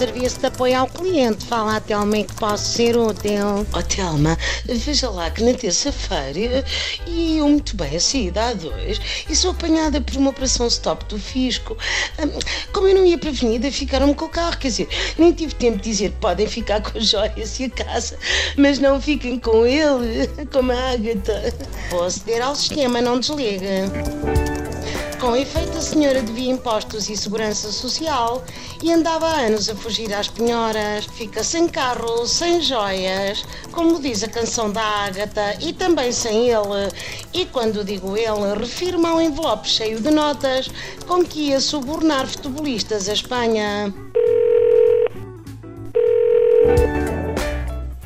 serviço de apoio ao cliente. Fala a Telma em que posso ser útil. Ó Telma, veja lá que na terça-feira e eu muito bem a sair da A2 e sou apanhada por uma operação stop do fisco. Hum, Como eu não ia prevenida, ficaram-me com o carro. Quer dizer, nem tive tempo de dizer podem ficar com as joias e a casa, mas não fiquem com ele, como a Ágata. Vou aceder ao sistema, não desliga. Com efeito, a senhora devia impostos e segurança social e andava há anos a fugir às penhoras. Fica sem carro, sem joias, como diz a canção da Ágata, e também sem ele. E quando digo ele, refiro-me ao envelope cheio de notas com que ia subornar futebolistas a Espanha.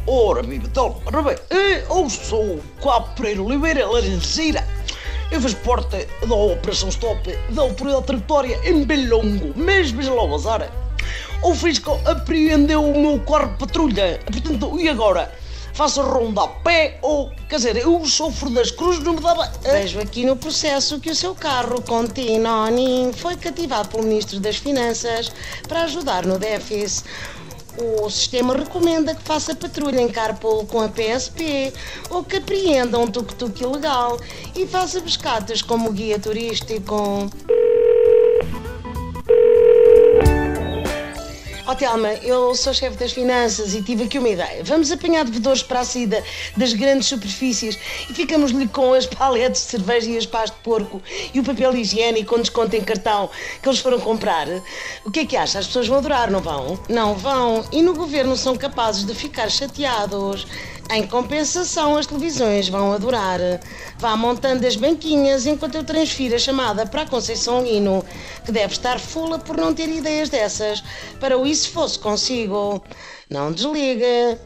Ora, viva, ora bem, eu sou Coapo Pereira Oliveira Laranjeira. Eu fiz parte da Operação Stop da Autoridade Tributária em Belongo, mas veja lá o fisco apreendeu o meu carro de patrulha, portanto, e agora? Faço ronda a pé ou, quer dizer, eu sofro das cruzes, não me dava... Vejo aqui no processo que o seu carro Continoni foi cativado pelo Ministro das Finanças para ajudar no déficit. O sistema recomenda que faça patrulha em carpool com a PSP ou que apreenda um tuk-tuk ilegal e faça pescatas como guia turístico. Ó Telma, eu sou chefe das finanças e tive aqui uma ideia. Vamos apanhar devedores para a saída das grandes superfícies e ficamos-lhe com as paletes de cerveja e as pás de porco e o papel higiênico com desconto em cartão que eles foram comprar. O que é que acha? As pessoas vão adorar, não vão? Não vão. E no governo são capazes de ficar chateados. Em compensação, as televisões vão adorar. Vá montando as banquinhas enquanto eu transfiro a chamada para a Conceição Lino, que deve estar fula por não ter ideias dessas. Para o isso fosse consigo. Não desliga.